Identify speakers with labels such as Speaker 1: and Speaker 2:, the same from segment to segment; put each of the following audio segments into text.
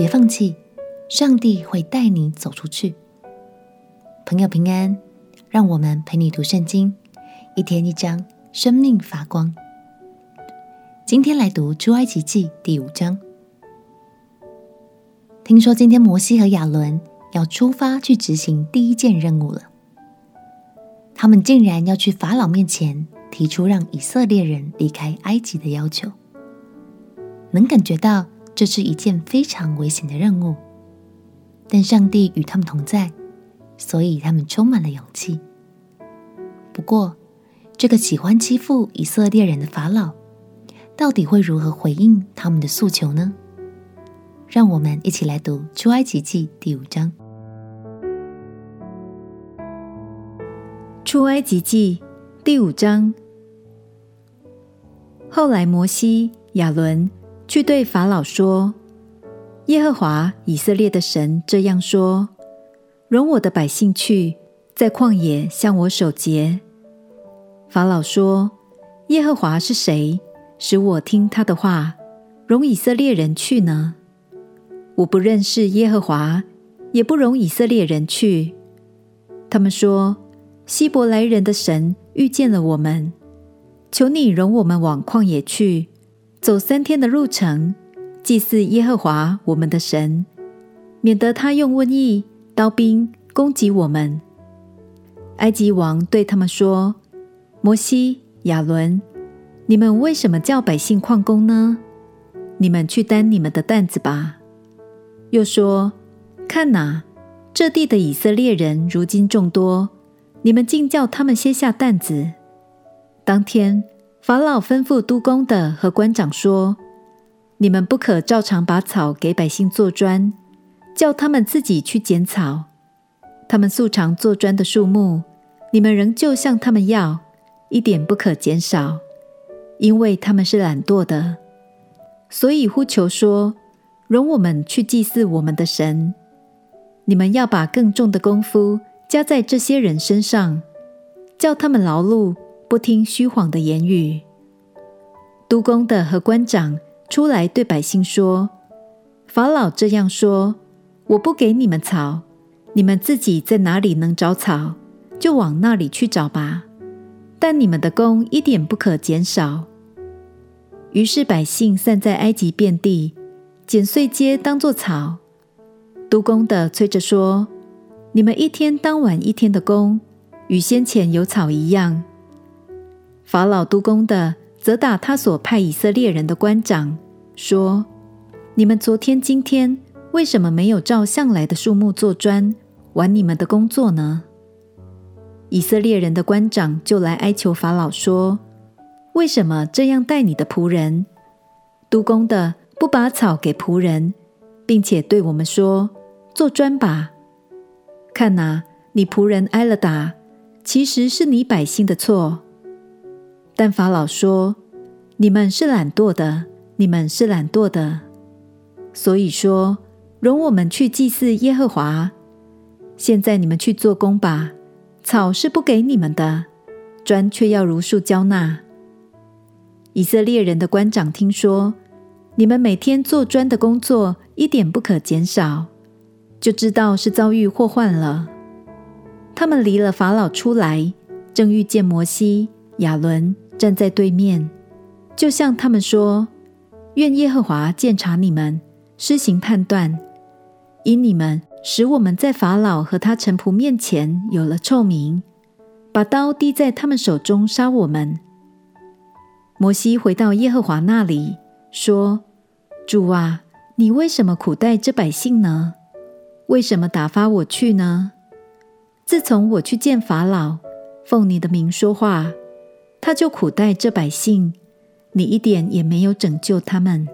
Speaker 1: 别放弃，上帝会带你走出去。朋友平安，让我们陪你读圣经，一天一章，生命发光。今天来读出埃及记第五章。听说今天摩西和亚伦要出发去执行第一件任务了，他们竟然要去法老面前提出让以色列人离开埃及的要求，能感觉到这是一件非常危险的任务，但上帝与他们同在。所以他们充满了勇气。不过，这个喜欢欺负以色列人的法老，到底会如何回应他们的诉求呢？让我们一起来读《出埃及记》第五章。
Speaker 2: 《出埃及记》第五章。后来，摩西、亚伦去对法老说：“耶和华以色列的神这样说。”容我的百姓去，在旷野向我守节。法老说：“耶和华是谁，使我听他的话，容以色列人去呢？我不认识耶和华，也不容以色列人去。”他们说：“希伯来人的神遇见了我们，求你容我们往旷野去，走三天的路程，祭祀耶和华我们的神，免得他用瘟疫。”刀兵攻击我们。埃及王对他们说：“摩西、亚伦，你们为什么叫百姓旷工呢？你们去担你们的担子吧。”又说：“看哪，这地的以色列人如今众多，你们竟叫他们歇下担子。”当天，法老吩咐督工的和官长说：“你们不可照常把草给百姓做砖。”叫他们自己去剪草，他们素常做砖的数目，你们仍旧向他们要，一点不可减少，因为他们是懒惰的。所以呼求说：“容我们去祭祀我们的神。”你们要把更重的功夫加在这些人身上，叫他们劳碌，不听虚谎的言语。督工的和官长出来对百姓说：“法老这样说。”我不给你们草，你们自己在哪里能找草，就往那里去找吧。但你们的工一点不可减少。于是百姓散在埃及遍地，捡碎秸当作草。督工的催着说：“你们一天当完一天的工，与先前有草一样。”法老督工的责打他所派以色列人的官长，说：“你们昨天、今天。”为什么没有照向来的数目做砖，完你们的工作呢？以色列人的官长就来哀求法老说：“为什么这样待你的仆人？督工的不把草给仆人，并且对我们说：做砖吧。看哪，你仆人挨了打，其实是你百姓的错。但法老说：你们是懒惰的，你们是懒惰的，所以说。”容我们去祭祀耶和华。现在你们去做工吧。草是不给你们的，砖却要如数交纳。以色列人的官长听说你们每天做砖的工作一点不可减少，就知道是遭遇祸患了。他们离了法老出来，正遇见摩西、亚伦站在对面，就向他们说：“愿耶和华鉴察你们，施行判断。”因你们使我们在法老和他臣仆面前有了臭名，把刀递在他们手中杀我们。摩西回到耶和华那里，说：“主啊，你为什么苦待这百姓呢？为什么打发我去呢？自从我去见法老，奉你的名说话，他就苦待这百姓，你一点也没有拯救他们。”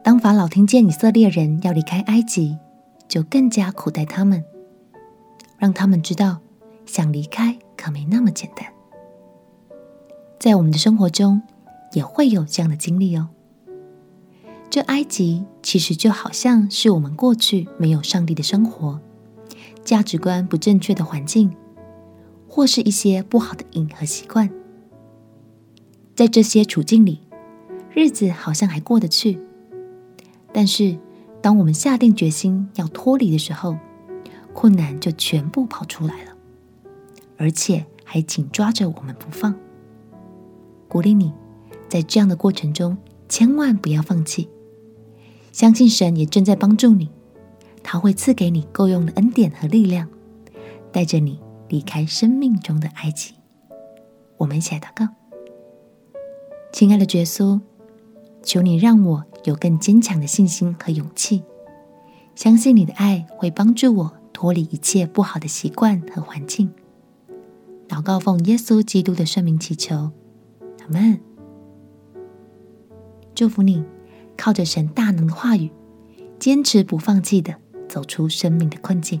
Speaker 1: 当法老听见以色列人要离开埃及，就更加苦待他们，让他们知道想离开可没那么简单。在我们的生活中，也会有这样的经历哦。这埃及其实就好像是我们过去没有上帝的生活，价值观不正确的环境，或是一些不好的瘾和习惯。在这些处境里，日子好像还过得去。但是，当我们下定决心要脱离的时候，困难就全部跑出来了，而且还紧抓着我们不放。鼓励你，在这样的过程中，千万不要放弃。相信神也正在帮助你，他会赐给你够用的恩典和力量，带着你离开生命中的埃及。我们一起来祷告：亲爱的耶稣，求你让我有更坚强的信心和勇气，相信你的爱会帮助我脱离一切不好的习惯和环境。祷告奉耶稣基督的圣名祈求。阿门，祝福你，靠着神大能的话语，坚持不放弃的走出生命的困境。